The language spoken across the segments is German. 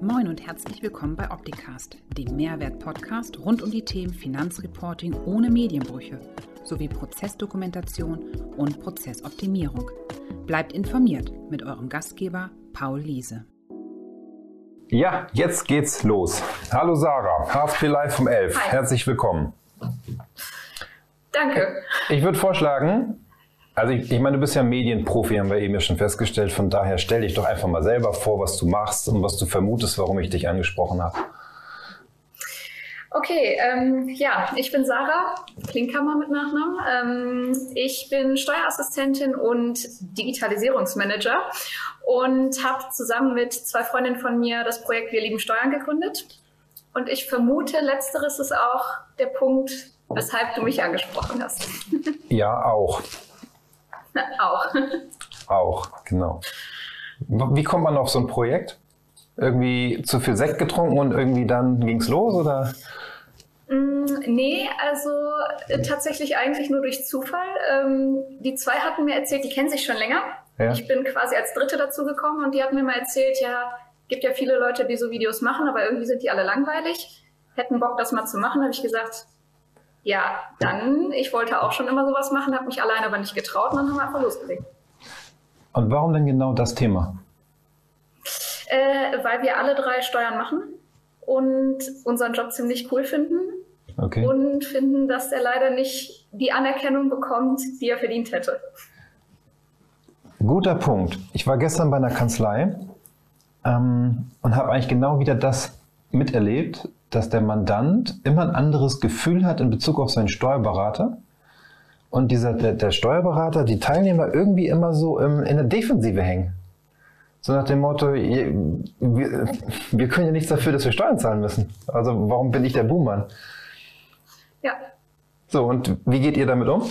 Moin und herzlich willkommen bei Opticast, dem Mehrwert-Podcast rund um die Themen Finanzreporting ohne Medienbrüche sowie Prozessdokumentation und Prozessoptimierung. Bleibt informiert mit eurem Gastgeber Paul Liese. Ja, jetzt geht's los. Hallo Sarah, HSP Live vom 11. Hi. Herzlich willkommen. Danke. Ich würde vorschlagen, also ich, ich, meine, du bist ja Medienprofi, haben wir eben ja schon festgestellt. Von daher stell dich doch einfach mal selber vor, was du machst und was du vermutest, warum ich dich angesprochen habe. Okay, ähm, ja, ich bin Sarah Klinkhammer mit Nachnamen. Ähm, ich bin Steuerassistentin und Digitalisierungsmanager und habe zusammen mit zwei Freundinnen von mir das Projekt Wir lieben Steuern gegründet. Und ich vermute, letzteres ist auch der Punkt, weshalb du mich angesprochen hast. Ja, auch. Auch. Auch, genau. Wie kommt man auf so ein Projekt? Irgendwie zu viel Sekt getrunken und irgendwie dann ging es los oder? Mm, nee, also äh, tatsächlich eigentlich nur durch Zufall. Ähm, die zwei hatten mir erzählt, die kennen sich schon länger. Ja. Ich bin quasi als Dritte dazu gekommen und die hatten mir mal erzählt, ja, gibt ja viele Leute, die so Videos machen, aber irgendwie sind die alle langweilig. Hätten Bock, das mal zu machen, habe ich gesagt, ja, dann, ich wollte auch schon immer sowas machen, habe mich alleine aber nicht getraut und dann haben wir einfach losgelegt. Und warum denn genau das Thema? Äh, weil wir alle drei Steuern machen und unseren Job ziemlich cool finden okay. und finden, dass er leider nicht die Anerkennung bekommt, die er verdient hätte. Guter Punkt. Ich war gestern bei einer Kanzlei ähm, und habe eigentlich genau wieder das miterlebt, dass der Mandant immer ein anderes Gefühl hat in Bezug auf seinen Steuerberater und dieser, der, der Steuerberater, die Teilnehmer irgendwie immer so im, in der Defensive hängen. So nach dem Motto, wir, wir können ja nichts dafür, dass wir Steuern zahlen müssen. Also warum bin ich der Buhmann? Ja. So, und wie geht ihr damit um?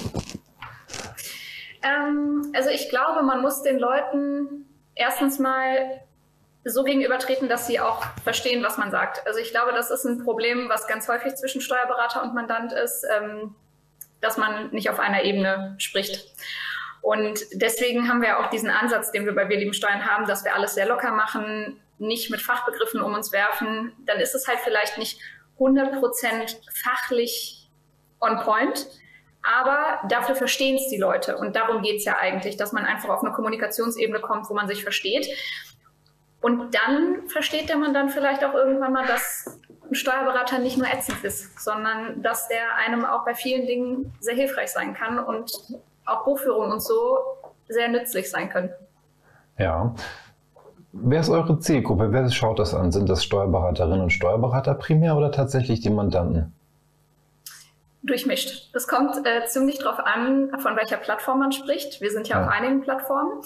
Ähm, also ich glaube, man muss den Leuten erstens mal so gegenübertreten, dass sie auch verstehen, was man sagt. Also ich glaube, das ist ein Problem, was ganz häufig zwischen Steuerberater und Mandant ist, ähm, dass man nicht auf einer Ebene spricht. Und deswegen haben wir auch diesen Ansatz, den wir bei Wir lieben Steuern haben, dass wir alles sehr locker machen, nicht mit Fachbegriffen um uns werfen. Dann ist es halt vielleicht nicht 100 Prozent fachlich on point, aber dafür verstehen es die Leute. Und darum geht es ja eigentlich, dass man einfach auf eine Kommunikationsebene kommt, wo man sich versteht. Und dann versteht der Mann dann vielleicht auch irgendwann mal, dass ein Steuerberater nicht nur ätzend ist, sondern dass der einem auch bei vielen Dingen sehr hilfreich sein kann und auch Buchführung und so sehr nützlich sein können. Ja. Wer ist eure Zielgruppe? Wer schaut das an? Sind das Steuerberaterinnen und Steuerberater primär oder tatsächlich die Mandanten? Durchmischt. Das kommt äh, ziemlich drauf an, von welcher Plattform man spricht. Wir sind ja, ja. auf einigen Plattformen.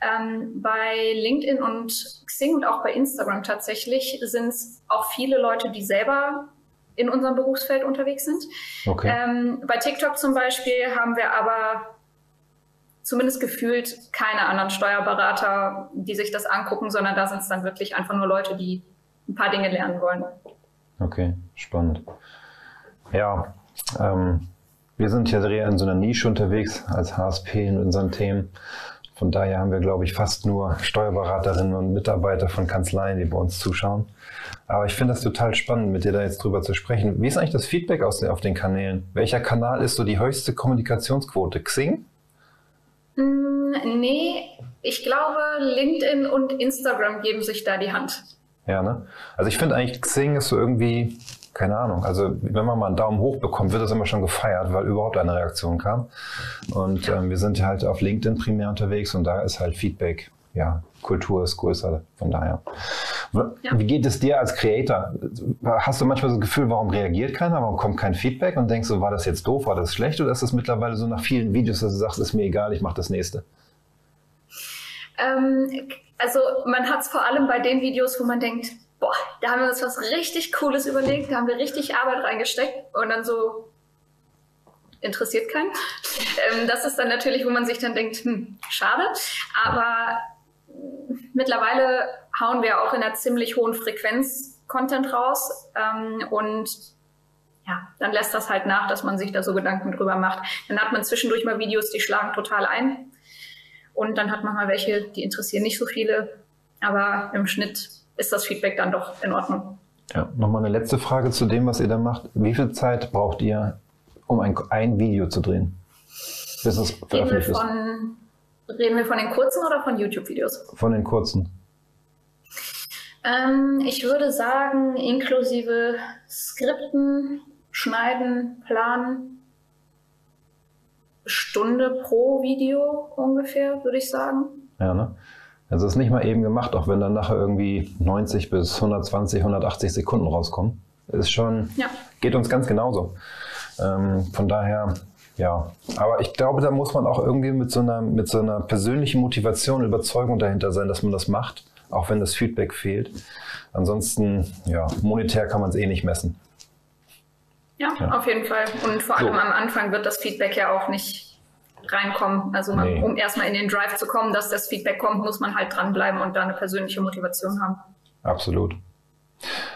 Ähm, bei LinkedIn und Xing und auch bei Instagram tatsächlich sind es auch viele Leute, die selber in unserem Berufsfeld unterwegs sind. Okay. Ähm, bei TikTok zum Beispiel haben wir aber zumindest gefühlt keine anderen Steuerberater, die sich das angucken, sondern da sind es dann wirklich einfach nur Leute, die ein paar Dinge lernen wollen. Okay, spannend. Ja, ähm, wir sind ja eher in so einer Nische unterwegs als HSP in unseren Themen. Von daher haben wir, glaube ich, fast nur Steuerberaterinnen und Mitarbeiter von Kanzleien, die bei uns zuschauen. Aber ich finde das total spannend, mit dir da jetzt drüber zu sprechen. Wie ist eigentlich das Feedback aus den, auf den Kanälen? Welcher Kanal ist so die höchste Kommunikationsquote? Xing? Mm, nee, ich glaube, LinkedIn und Instagram geben sich da die Hand. Ja, ne? Also ich finde eigentlich, Xing ist so irgendwie keine Ahnung. Also wenn man mal einen Daumen hoch bekommt, wird das immer schon gefeiert, weil überhaupt eine Reaktion kam. Und ähm, wir sind halt auf LinkedIn primär unterwegs und da ist halt Feedback. Ja, Kultur ist größer, von daher. Ja. Wie geht es dir als Creator? Hast du manchmal so das Gefühl, warum reagiert keiner, warum kommt kein Feedback und denkst du, war das jetzt doof, war das schlecht oder ist das mittlerweile so nach vielen Videos, dass du sagst, ist mir egal, ich mache das nächste? Ähm, also man hat es vor allem bei den Videos, wo man denkt, boah, da haben wir uns was richtig Cooles überlegt, da haben wir richtig Arbeit reingesteckt und dann so interessiert keinen. Ähm, das ist dann natürlich, wo man sich dann denkt, hm, schade. Aber mittlerweile hauen wir auch in einer ziemlich hohen Frequenz Content raus ähm, und ja, dann lässt das halt nach, dass man sich da so Gedanken drüber macht. Dann hat man zwischendurch mal Videos, die schlagen total ein. Und dann hat man mal welche, die interessieren nicht so viele. Aber im Schnitt ist das Feedback dann doch in Ordnung. Ja, nochmal eine letzte Frage zu dem, was ihr da macht. Wie viel Zeit braucht ihr, um ein, ein Video zu drehen? Bis es veröffentlicht ist? Reden wir von den kurzen oder von YouTube-Videos? Von den kurzen. Ähm, ich würde sagen, inklusive Skripten, Schneiden, Planen, Stunde pro Video ungefähr, würde ich sagen. Ja, ne? Also ist nicht mal eben gemacht, auch wenn dann nachher irgendwie 90 bis 120, 180 Sekunden rauskommen. Ist schon, ja. geht uns ganz genauso. Ähm, von daher, ja. Aber ich glaube, da muss man auch irgendwie mit so einer, mit so einer persönlichen Motivation, Überzeugung dahinter sein, dass man das macht, auch wenn das Feedback fehlt. Ansonsten, ja, monetär kann man es eh nicht messen. Ja, ja, auf jeden Fall. Und vor allem so. am Anfang wird das Feedback ja auch nicht reinkommen. Also man, nee. um erstmal in den Drive zu kommen, dass das Feedback kommt, muss man halt dranbleiben und da eine persönliche Motivation haben. Absolut.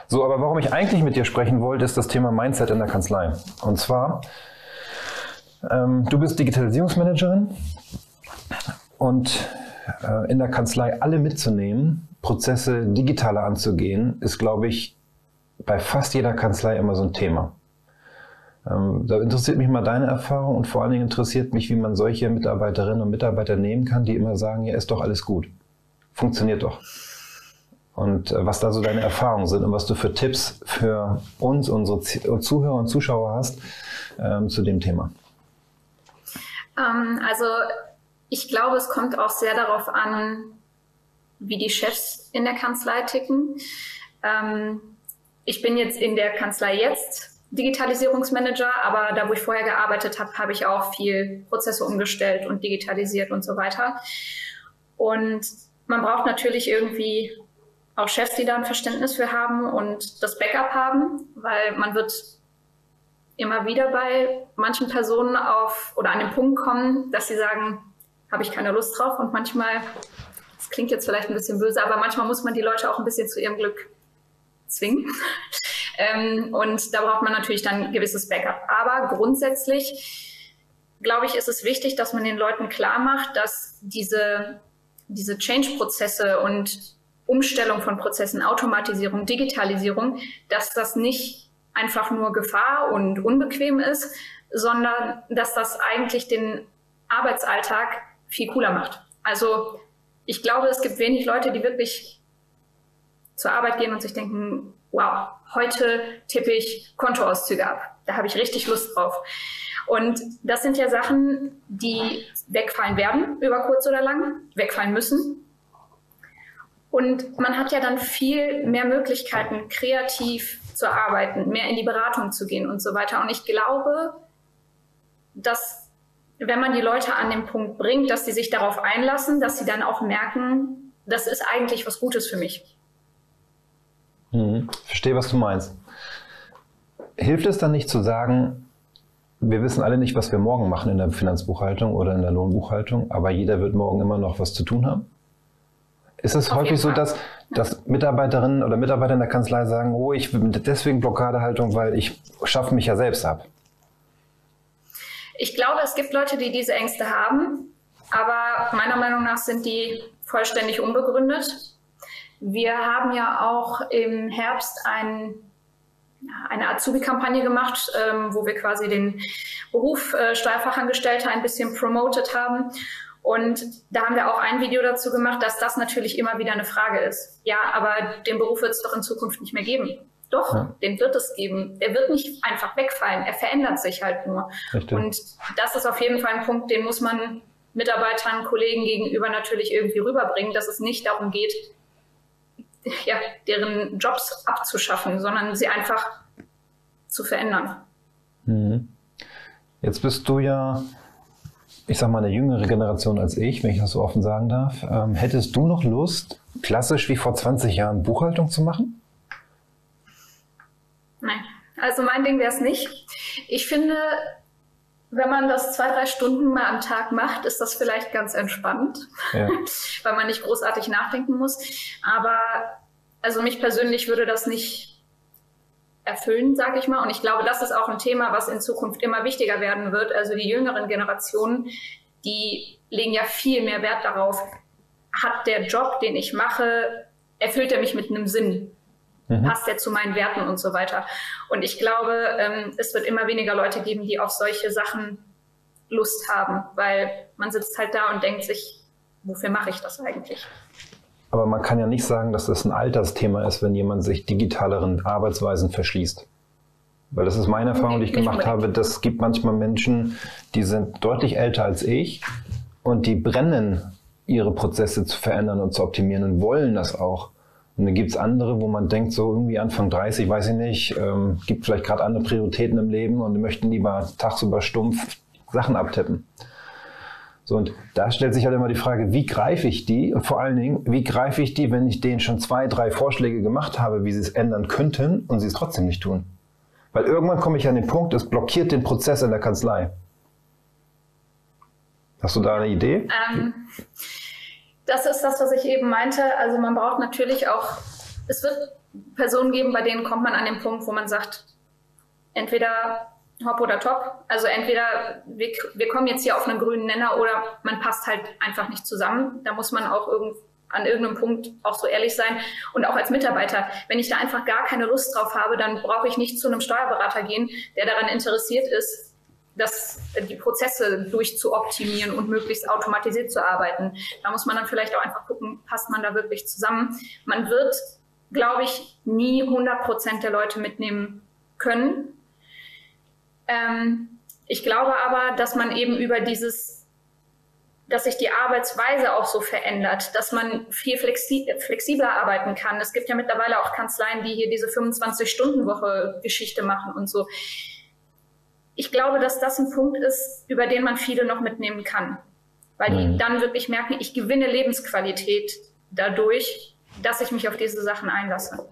So, aber warum ich eigentlich mit dir sprechen wollte, ist das Thema Mindset in der Kanzlei. Und zwar, ähm, du bist Digitalisierungsmanagerin und äh, in der Kanzlei alle mitzunehmen, Prozesse digitaler anzugehen, ist, glaube ich, bei fast jeder Kanzlei immer so ein Thema. Ähm, da interessiert mich mal deine Erfahrung und vor allen Dingen interessiert mich, wie man solche Mitarbeiterinnen und Mitarbeiter nehmen kann, die immer sagen, ja, ist doch alles gut. Funktioniert doch. Und äh, was da so deine Erfahrungen sind und was du für Tipps für uns, unsere Zuhörer und Zuschauer hast ähm, zu dem Thema. Ähm, also ich glaube, es kommt auch sehr darauf an, wie die Chefs in der Kanzlei ticken. Ähm, ich bin jetzt in der Kanzlei jetzt Digitalisierungsmanager, aber da, wo ich vorher gearbeitet habe, habe ich auch viel Prozesse umgestellt und digitalisiert und so weiter. Und man braucht natürlich irgendwie auch Chefs, die da ein Verständnis für haben und das Backup haben, weil man wird immer wieder bei manchen Personen auf oder an den Punkt kommen, dass sie sagen, habe ich keine Lust drauf und manchmal, das klingt jetzt vielleicht ein bisschen böse, aber manchmal muss man die Leute auch ein bisschen zu ihrem Glück zwingen. Ähm, und da braucht man natürlich dann ein gewisses Backup. Aber grundsätzlich, glaube ich, ist es wichtig, dass man den Leuten klar macht, dass diese, diese Change-Prozesse und Umstellung von Prozessen, Automatisierung, Digitalisierung, dass das nicht einfach nur Gefahr und unbequem ist, sondern dass das eigentlich den Arbeitsalltag viel cooler macht. Also ich glaube, es gibt wenig Leute, die wirklich zur Arbeit gehen und sich denken, wow, heute tippe ich Kontoauszüge ab. Da habe ich richtig Lust drauf. Und das sind ja Sachen, die wegfallen werden, über kurz oder lang, wegfallen müssen. Und man hat ja dann viel mehr Möglichkeiten, kreativ zu arbeiten, mehr in die Beratung zu gehen und so weiter. Und ich glaube, dass wenn man die Leute an den Punkt bringt, dass sie sich darauf einlassen, dass sie dann auch merken, das ist eigentlich was Gutes für mich. Mhm. Verstehe, was du meinst. Hilft es dann nicht zu sagen, wir wissen alle nicht, was wir morgen machen in der Finanzbuchhaltung oder in der Lohnbuchhaltung, aber jeder wird morgen immer noch was zu tun haben? Ist es Auf häufig so, dass, dass Mitarbeiterinnen oder Mitarbeiter in der Kanzlei sagen, oh, ich bin deswegen Blockadehaltung, weil ich schaffe mich ja selbst ab? Ich glaube, es gibt Leute, die diese Ängste haben, aber meiner Meinung nach sind die vollständig unbegründet. Wir haben ja auch im Herbst ein, eine Azubi-Kampagne gemacht, ähm, wo wir quasi den Beruf äh, Steuerfachangestellter ein bisschen promoted haben. Und da haben wir auch ein Video dazu gemacht, dass das natürlich immer wieder eine Frage ist. Ja, aber den Beruf wird es doch in Zukunft nicht mehr geben. Doch, ja. den wird es geben. Der wird nicht einfach wegfallen. Er verändert sich halt nur. Richtig. Und das ist auf jeden Fall ein Punkt, den muss man Mitarbeitern, Kollegen gegenüber natürlich irgendwie rüberbringen, dass es nicht darum geht, ja, deren Jobs abzuschaffen, sondern sie einfach zu verändern. Mhm. Jetzt bist du ja, ich sag mal, eine jüngere Generation als ich, wenn ich das so offen sagen darf. Ähm, hättest du noch Lust, klassisch wie vor 20 Jahren Buchhaltung zu machen? Nein, also mein Ding wäre es nicht. Ich finde, wenn man das zwei, drei Stunden mal am Tag macht, ist das vielleicht ganz entspannt, ja. weil man nicht großartig nachdenken muss. Aber also mich persönlich würde das nicht erfüllen, sage ich mal. Und ich glaube, das ist auch ein Thema, was in Zukunft immer wichtiger werden wird. Also die jüngeren Generationen, die legen ja viel mehr Wert darauf, hat der Job, den ich mache, erfüllt er mich mit einem Sinn? Mhm. Passt er zu meinen Werten und so weiter? Und ich glaube, ähm, es wird immer weniger Leute geben, die auf solche Sachen Lust haben, weil man sitzt halt da und denkt sich, wofür mache ich das eigentlich? Aber man kann ja nicht sagen, dass das ein Altersthema ist, wenn jemand sich digitaleren Arbeitsweisen verschließt. Weil das ist meine Erfahrung, die ich gemacht habe. Das gibt manchmal Menschen, die sind deutlich älter als ich und die brennen, ihre Prozesse zu verändern und zu optimieren und wollen das auch. Und dann gibt es andere, wo man denkt, so irgendwie Anfang 30, weiß ich nicht, ähm, gibt vielleicht gerade andere Prioritäten im Leben und möchten lieber tagsüber stumpf Sachen abtippen. So, und da stellt sich halt immer die Frage, wie greife ich die? Und vor allen Dingen, wie greife ich die, wenn ich denen schon zwei, drei Vorschläge gemacht habe, wie sie es ändern könnten und sie es trotzdem nicht tun? Weil irgendwann komme ich an den Punkt, es blockiert den Prozess in der Kanzlei. Hast du da eine Idee? Ähm, das ist das, was ich eben meinte. Also man braucht natürlich auch, es wird Personen geben, bei denen kommt man an den Punkt, wo man sagt, entweder hopp oder top. Also entweder wir, wir kommen jetzt hier auf einen grünen Nenner oder man passt halt einfach nicht zusammen. Da muss man auch irgend, an irgendeinem Punkt auch so ehrlich sein. Und auch als Mitarbeiter, wenn ich da einfach gar keine Lust drauf habe, dann brauche ich nicht zu einem Steuerberater gehen, der daran interessiert ist, das, die Prozesse durchzuoptimieren und möglichst automatisiert zu arbeiten. Da muss man dann vielleicht auch einfach gucken, passt man da wirklich zusammen. Man wird, glaube ich, nie 100 Prozent der Leute mitnehmen können. Ähm, ich glaube aber, dass man eben über dieses dass sich die Arbeitsweise auch so verändert, dass man viel flexi flexibler arbeiten kann. Es gibt ja mittlerweile auch Kanzleien, die hier diese 25-Stunden-Woche-Geschichte machen und so. Ich glaube, dass das ein Punkt ist, über den man viele noch mitnehmen kann, weil die mhm. dann wirklich merken, ich gewinne Lebensqualität dadurch, dass ich mich auf diese Sachen einlasse.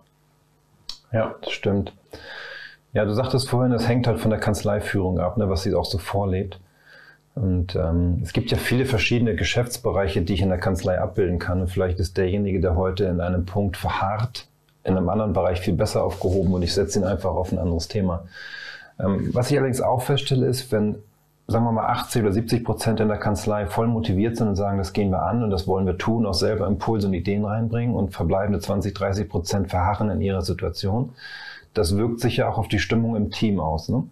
Ja, das stimmt. Ja, du sagtest vorhin, es hängt halt von der Kanzleiführung ab, ne, was sie auch so vorlebt. Und ähm, es gibt ja viele verschiedene Geschäftsbereiche, die ich in der Kanzlei abbilden kann. Und vielleicht ist derjenige, der heute in einem Punkt verharrt, in einem anderen Bereich viel besser aufgehoben und ich setze ihn einfach auf ein anderes Thema. Ähm, was ich allerdings auch feststelle, ist, wenn, sagen wir mal, 80 oder 70 Prozent in der Kanzlei voll motiviert sind und sagen, das gehen wir an und das wollen wir tun, auch selber Impulse und Ideen reinbringen und verbleibende 20, 30 Prozent verharren in ihrer Situation, das wirkt sich ja auch auf die Stimmung im Team aus. Ne?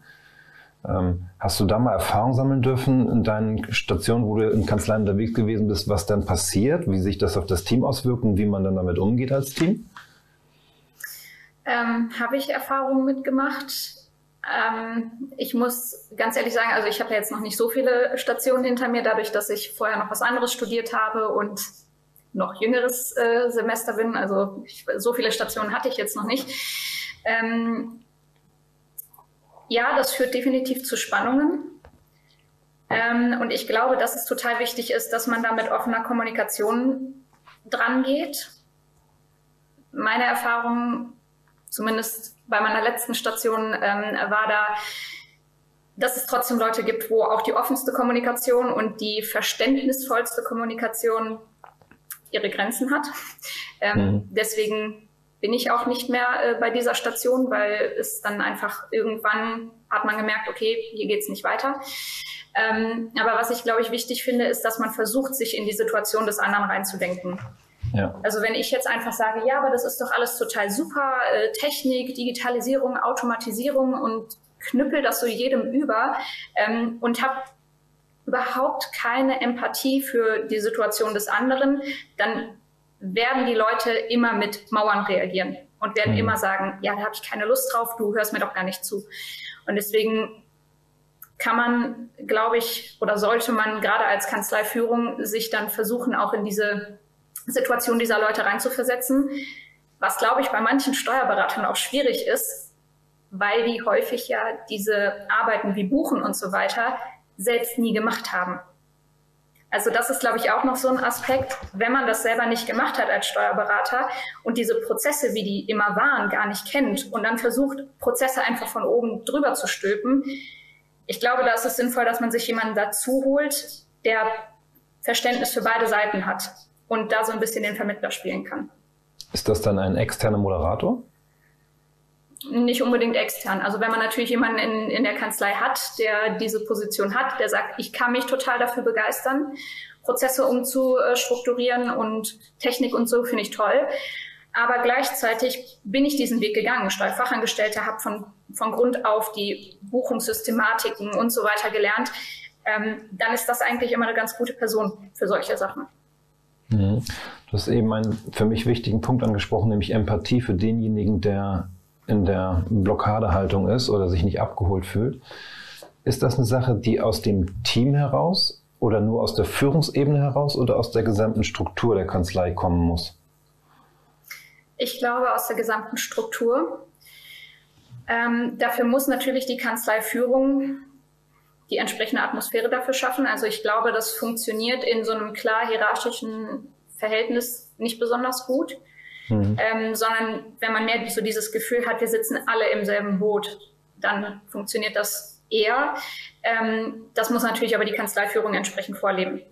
Ähm, hast du da mal Erfahrung sammeln dürfen in deinen Stationen, wo du in Kanzleien unterwegs gewesen bist, was dann passiert, wie sich das auf das Team auswirkt und wie man dann damit umgeht als Team? Ähm, habe ich Erfahrungen mitgemacht. Ähm, ich muss ganz ehrlich sagen, also ich habe ja jetzt noch nicht so viele Stationen hinter mir, dadurch, dass ich vorher noch was anderes studiert habe und noch jüngeres äh, Semester bin. Also ich, so viele Stationen hatte ich jetzt noch nicht. Ähm, ja, das führt definitiv zu Spannungen. Ähm, und ich glaube, dass es total wichtig ist, dass man da mit offener Kommunikation dran geht. Meine Erfahrung, zumindest bei meiner letzten Station, ähm, war da, dass es trotzdem Leute gibt, wo auch die offenste Kommunikation und die verständnisvollste Kommunikation ihre Grenzen hat. Ähm, mhm. Deswegen bin ich auch nicht mehr äh, bei dieser Station, weil es dann einfach irgendwann hat man gemerkt, okay, hier geht's nicht weiter. Ähm, aber was ich, glaube ich, wichtig finde, ist, dass man versucht, sich in die Situation des anderen reinzudenken. Ja. Also wenn ich jetzt einfach sage, ja, aber das ist doch alles total super, äh, Technik, Digitalisierung, Automatisierung und knüppel das so jedem über ähm, und habe überhaupt keine Empathie für die Situation des anderen, dann werden die Leute immer mit Mauern reagieren und werden mhm. immer sagen, ja, da habe ich keine Lust drauf, du hörst mir doch gar nicht zu. Und deswegen kann man, glaube ich, oder sollte man gerade als Kanzleiführung sich dann versuchen, auch in diese Situation dieser Leute reinzuversetzen, was, glaube ich, bei manchen Steuerberatern auch schwierig ist, weil die häufig ja diese Arbeiten wie Buchen und so weiter selbst nie gemacht haben. Also das ist, glaube ich, auch noch so ein Aspekt, wenn man das selber nicht gemacht hat als Steuerberater und diese Prozesse, wie die immer waren, gar nicht kennt und dann versucht, Prozesse einfach von oben drüber zu stülpen. Ich glaube, da ist es sinnvoll, dass man sich jemanden dazu holt, der Verständnis für beide Seiten hat und da so ein bisschen den Vermittler spielen kann. Ist das dann ein externer Moderator? nicht unbedingt extern. Also wenn man natürlich jemanden in, in der Kanzlei hat, der diese Position hat, der sagt, ich kann mich total dafür begeistern, Prozesse umzustrukturieren und Technik und so finde ich toll. aber gleichzeitig bin ich diesen Weg gegangen. Steuerfachangestellte habe von, von Grund auf die Buchungssystematiken und so weiter gelernt. Ähm, dann ist das eigentlich immer eine ganz gute Person für solche Sachen. Mhm. Du hast eben einen für mich wichtigen Punkt angesprochen, nämlich Empathie für denjenigen, der in der Blockadehaltung ist oder sich nicht abgeholt fühlt. Ist das eine Sache, die aus dem Team heraus oder nur aus der Führungsebene heraus oder aus der gesamten Struktur der Kanzlei kommen muss? Ich glaube aus der gesamten Struktur. Ähm, dafür muss natürlich die Kanzleiführung die entsprechende Atmosphäre dafür schaffen. Also ich glaube, das funktioniert in so einem klar hierarchischen Verhältnis nicht besonders gut, mhm. ähm, sondern wenn man mehr so dieses Gefühl hat, wir sitzen alle im selben Boot, dann funktioniert das eher. Ähm, das muss natürlich aber die Kanzleiführung entsprechend vorleben.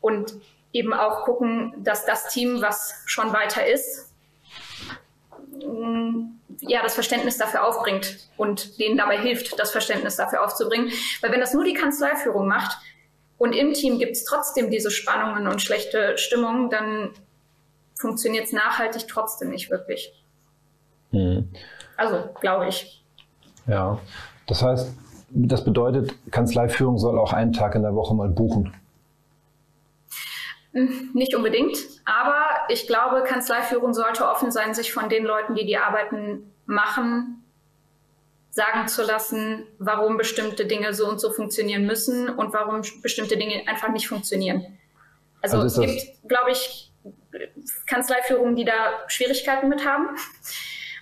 Und eben auch gucken, dass das Team, was schon weiter ist, ja, das Verständnis dafür aufbringt und denen dabei hilft, das Verständnis dafür aufzubringen. Weil wenn das nur die Kanzleiführung macht und im Team gibt es trotzdem diese Spannungen und schlechte Stimmung, dann funktioniert es nachhaltig trotzdem nicht wirklich. Mhm. Also, glaube ich. Ja, das heißt, das bedeutet, Kanzleiführung soll auch einen Tag in der Woche mal buchen. Nicht unbedingt, aber ich glaube, Kanzleiführung sollte offen sein, sich von den Leuten, die die Arbeiten machen, sagen zu lassen, warum bestimmte Dinge so und so funktionieren müssen und warum bestimmte Dinge einfach nicht funktionieren. Also, also es gibt, glaube ich, Kanzleiführungen, die da Schwierigkeiten mit haben,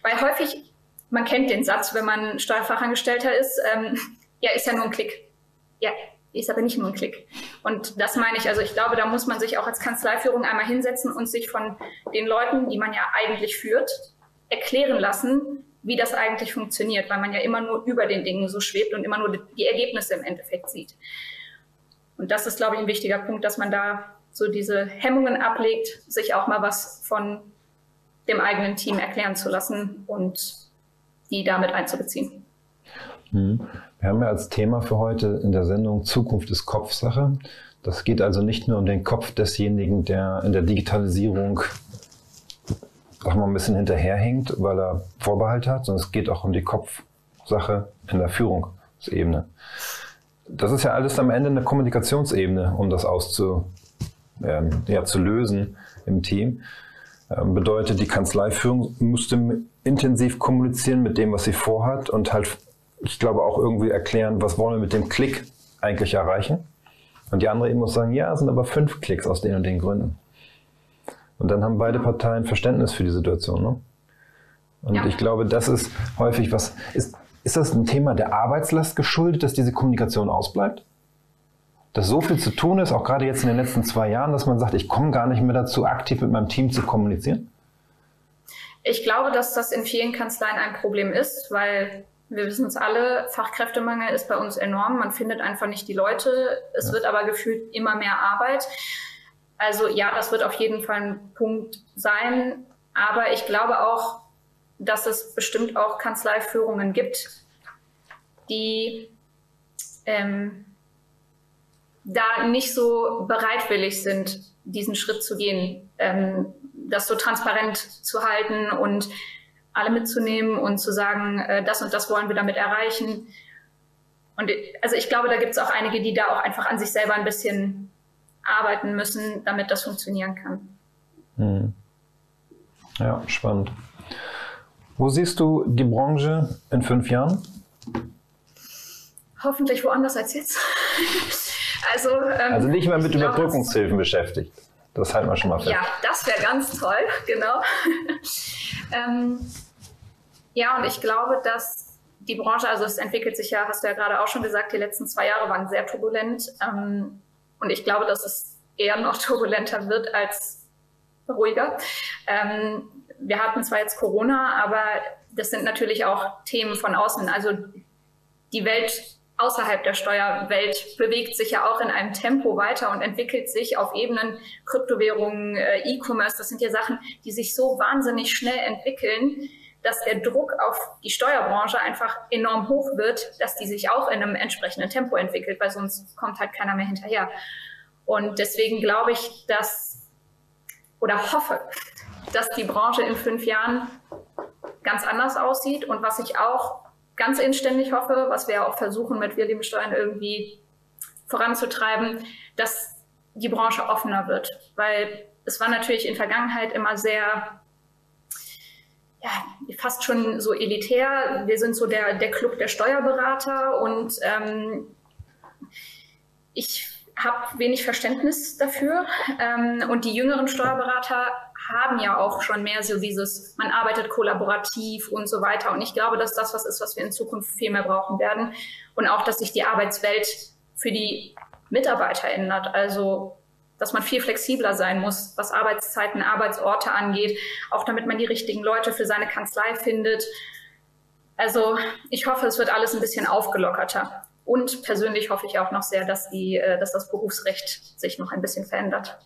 weil häufig, man kennt den Satz, wenn man Steuerfachangestellter ist, ähm, ja, ist ja nur ein Klick. Ja, ist aber nicht nur ein Klick. Und das meine ich, also ich glaube, da muss man sich auch als Kanzleiführung einmal hinsetzen und sich von den Leuten, die man ja eigentlich führt, erklären lassen, wie das eigentlich funktioniert, weil man ja immer nur über den Dingen so schwebt und immer nur die Ergebnisse im Endeffekt sieht. Und das ist, glaube ich, ein wichtiger Punkt, dass man da so diese Hemmungen ablegt, sich auch mal was von dem eigenen Team erklären zu lassen und die damit einzubeziehen. Mhm. Wir haben ja als Thema für heute in der Sendung Zukunft ist Kopfsache. Das geht also nicht nur um den Kopf desjenigen, der in der Digitalisierung sag mal, ein bisschen hinterherhinkt, weil er Vorbehalt hat, sondern es geht auch um die Kopfsache in der Führungsebene. Das ist ja alles am Ende eine Kommunikationsebene, um das auszu, ähm, ja, zu lösen im Team. Ähm, bedeutet, die Kanzleiführung musste intensiv kommunizieren mit dem, was sie vorhat und halt ich glaube, auch irgendwie erklären, was wollen wir mit dem Klick eigentlich erreichen. Und die andere eben muss sagen, ja, es sind aber fünf Klicks aus den und den Gründen. Und dann haben beide Parteien Verständnis für die Situation. Ne? Und ja. ich glaube, das ist häufig was. Ist, ist das ein Thema der Arbeitslast geschuldet, dass diese Kommunikation ausbleibt? Dass so viel zu tun ist, auch gerade jetzt in den letzten zwei Jahren, dass man sagt, ich komme gar nicht mehr dazu, aktiv mit meinem Team zu kommunizieren? Ich glaube, dass das in vielen Kanzleien ein Problem ist, weil wir wissen es alle, Fachkräftemangel ist bei uns enorm. Man findet einfach nicht die Leute. Es ja. wird aber gefühlt immer mehr Arbeit. Also ja, das wird auf jeden Fall ein Punkt sein. Aber ich glaube auch, dass es bestimmt auch Kanzleiführungen gibt, die ähm, da nicht so bereitwillig sind, diesen Schritt zu gehen, ähm, das so transparent zu halten und alle mitzunehmen und zu sagen, äh, das und das wollen wir damit erreichen. Und also ich glaube, da gibt es auch einige, die da auch einfach an sich selber ein bisschen arbeiten müssen, damit das funktionieren kann. Hm. Ja, spannend. Wo siehst du die Branche in fünf Jahren? Hoffentlich woanders als jetzt. also, ähm, also nicht mehr mit Überbrückungshilfen beschäftigt. Das halten wir schon mal fest. Ja, das wäre ganz toll, genau. ähm, ja, und ich glaube, dass die Branche, also es entwickelt sich ja, hast du ja gerade auch schon gesagt, die letzten zwei Jahre waren sehr turbulent. Ähm, und ich glaube, dass es eher noch turbulenter wird als ruhiger. Ähm, wir hatten zwar jetzt Corona, aber das sind natürlich auch Themen von außen. Also die Welt außerhalb der Steuerwelt bewegt sich ja auch in einem Tempo weiter und entwickelt sich auf Ebenen Kryptowährungen, äh, E-Commerce. Das sind ja Sachen, die sich so wahnsinnig schnell entwickeln, dass der Druck auf die Steuerbranche einfach enorm hoch wird, dass die sich auch in einem entsprechenden Tempo entwickelt, weil sonst kommt halt keiner mehr hinterher. Und deswegen glaube ich, dass oder hoffe, dass die Branche in fünf Jahren ganz anders aussieht und was ich auch ganz inständig hoffe, was wir auch versuchen mit Wir lieben Steuern irgendwie voranzutreiben, dass die Branche offener wird, weil es war natürlich in Vergangenheit immer sehr ja, fast schon so elitär. Wir sind so der, der Club der Steuerberater und ähm, ich habe wenig Verständnis dafür. Ähm, und die jüngeren Steuerberater haben ja auch schon mehr so dieses, man arbeitet kollaborativ und so weiter. Und ich glaube, dass das was ist, was wir in Zukunft viel mehr brauchen werden. Und auch, dass sich die Arbeitswelt für die Mitarbeiter ändert. Also, dass man viel flexibler sein muss, was Arbeitszeiten, Arbeitsorte angeht, auch damit man die richtigen Leute für seine Kanzlei findet. Also, ich hoffe, es wird alles ein bisschen aufgelockerter. Und persönlich hoffe ich auch noch sehr, dass, die, äh, dass das Berufsrecht sich noch ein bisschen verändert.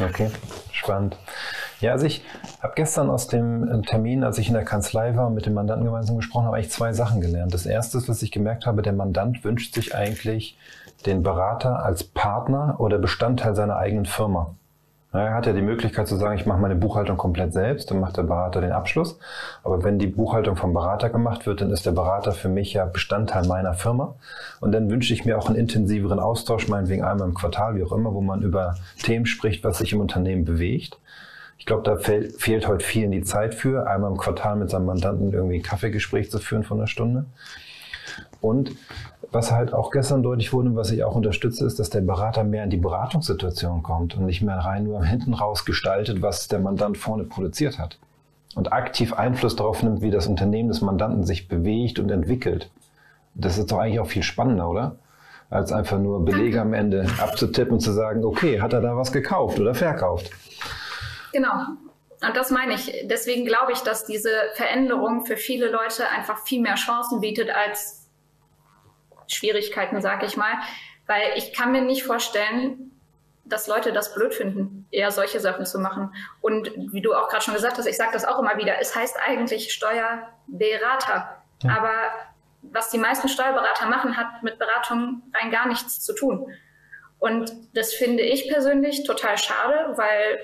Okay, spannend. Ja, also ich habe gestern aus dem äh, Termin, als ich in der Kanzlei war und mit dem Mandanten gemeinsam gesprochen habe, eigentlich zwei Sachen gelernt. Das erste was ich gemerkt habe, der Mandant wünscht sich eigentlich den Berater als Partner oder Bestandteil seiner eigenen Firma. Er hat ja die Möglichkeit zu sagen, ich mache meine Buchhaltung komplett selbst, dann macht der Berater den Abschluss. Aber wenn die Buchhaltung vom Berater gemacht wird, dann ist der Berater für mich ja Bestandteil meiner Firma. Und dann wünsche ich mir auch einen intensiveren Austausch, meinetwegen einmal im Quartal, wie auch immer, wo man über Themen spricht, was sich im Unternehmen bewegt. Ich glaube, da fehlt heute vielen die Zeit für, einmal im Quartal mit seinem Mandanten irgendwie ein Kaffeegespräch zu führen von einer Stunde. Und was halt auch gestern deutlich wurde und was ich auch unterstütze, ist, dass der Berater mehr in die Beratungssituation kommt und nicht mehr rein nur hinten raus gestaltet, was der Mandant vorne produziert hat. Und aktiv Einfluss darauf nimmt, wie das Unternehmen des Mandanten sich bewegt und entwickelt. Das ist doch eigentlich auch viel spannender, oder? Als einfach nur Belege am Ende abzutippen und zu sagen, okay, hat er da was gekauft oder verkauft? Genau. Und das meine ich. Deswegen glaube ich, dass diese Veränderung für viele Leute einfach viel mehr Chancen bietet als Schwierigkeiten, sag ich mal. Weil ich kann mir nicht vorstellen, dass Leute das blöd finden, eher solche Sachen zu machen. Und wie du auch gerade schon gesagt hast, ich sage das auch immer wieder, es heißt eigentlich Steuerberater. Ja. Aber was die meisten Steuerberater machen, hat mit Beratung rein gar nichts zu tun. Und das finde ich persönlich total schade, weil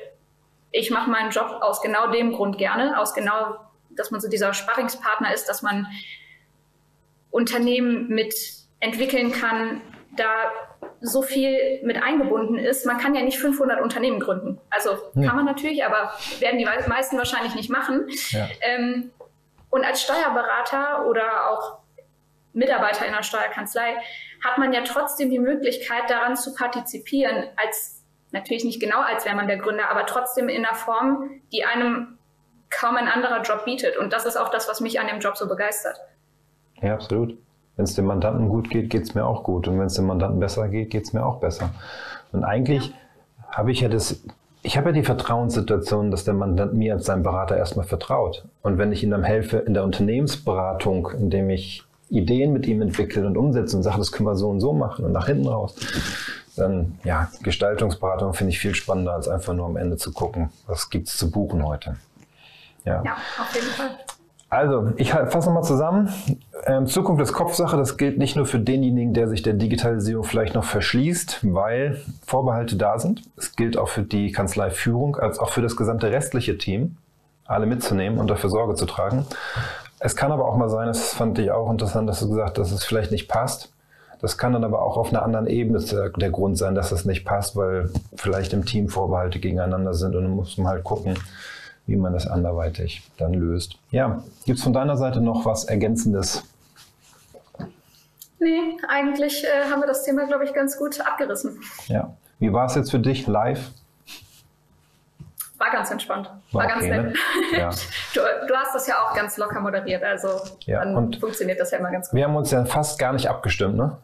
ich mache meinen Job aus genau dem Grund gerne, aus genau, dass man so dieser Sparringspartner ist, dass man Unternehmen mit entwickeln kann, da so viel mit eingebunden ist. Man kann ja nicht 500 Unternehmen gründen. Also ja. kann man natürlich, aber werden die meisten wahrscheinlich nicht machen. Ja. Ähm, und als Steuerberater oder auch Mitarbeiter in einer Steuerkanzlei hat man ja trotzdem die Möglichkeit, daran zu partizipieren, als natürlich nicht genau, als wäre man der Gründer, aber trotzdem in einer Form, die einem kaum ein anderer Job bietet. Und das ist auch das, was mich an dem Job so begeistert. Ja, absolut. Wenn es dem Mandanten gut geht, geht es mir auch gut. Und wenn es dem Mandanten besser geht, geht es mir auch besser. Und eigentlich ja. habe ich ja das, ich habe ja die Vertrauenssituation, dass der Mandant mir als sein Berater erstmal vertraut. Und wenn ich ihm dann helfe in der Unternehmensberatung, indem ich Ideen mit ihm entwickle und umsetze und sage, das können wir so und so machen und nach hinten raus, dann ja, Gestaltungsberatung finde ich viel spannender, als einfach nur am Ende zu gucken, was gibt es zu buchen heute. Ja. ja, auf jeden Fall. Also, ich fasse nochmal zusammen. Ähm, Zukunft ist Kopfsache. Das gilt nicht nur für denjenigen, der sich der Digitalisierung vielleicht noch verschließt, weil Vorbehalte da sind. Es gilt auch für die Kanzleiführung, als auch für das gesamte restliche Team, alle mitzunehmen und dafür Sorge zu tragen. Es kann aber auch mal sein, das fand ich auch interessant, dass du gesagt hast, dass es vielleicht nicht passt. Das kann dann aber auch auf einer anderen Ebene der Grund sein, dass es nicht passt, weil vielleicht im Team Vorbehalte gegeneinander sind und dann muss man halt gucken, wie man das anderweitig dann löst. Ja, gibt es von deiner Seite noch was Ergänzendes? Nee, eigentlich äh, haben wir das Thema, glaube ich, ganz gut abgerissen. Ja. Wie war es jetzt für dich live? War ganz entspannt. War, war ganz okay, nett. Ne? Ja. Du, du, hast das ja auch ganz locker moderiert, also ja, dann funktioniert das ja immer ganz gut. Wir haben uns ja fast gar nicht abgestimmt, ne?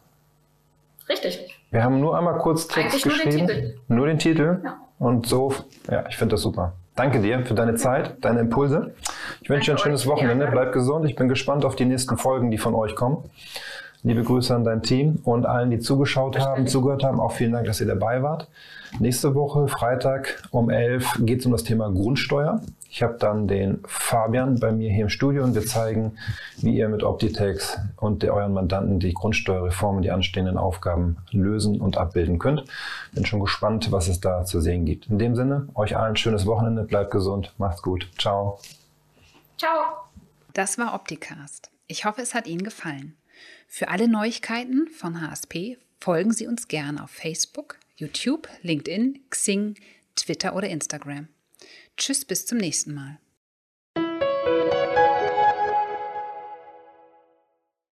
Richtig. Wir haben nur einmal kurz Text Eigentlich geschrieben. Nur den Titel. Nur den Titel. Ja. Und so, ja, ich finde das super. Danke dir für deine Zeit, deine Impulse. Ich wünsche dir ein schönes Wochenende. Bleib gesund. Ich bin gespannt auf die nächsten Folgen, die von euch kommen. Liebe Grüße an dein Team und allen, die zugeschaut haben, zugehört haben. Auch vielen Dank, dass ihr dabei wart. Nächste Woche, Freitag um 11, geht es um das Thema Grundsteuer. Ich habe dann den Fabian bei mir hier im Studio und wir zeigen, wie ihr mit Optitex und euren Mandanten die Grundsteuerreform und die anstehenden Aufgaben lösen und abbilden könnt. Bin schon gespannt, was es da zu sehen gibt. In dem Sinne, euch allen schönes Wochenende, bleibt gesund, macht's gut. Ciao. Ciao. Das war Opticast. Ich hoffe, es hat Ihnen gefallen. Für alle Neuigkeiten von HSP folgen Sie uns gerne auf Facebook, YouTube, LinkedIn, Xing, Twitter oder Instagram. Tschüss, bis zum nächsten Mal.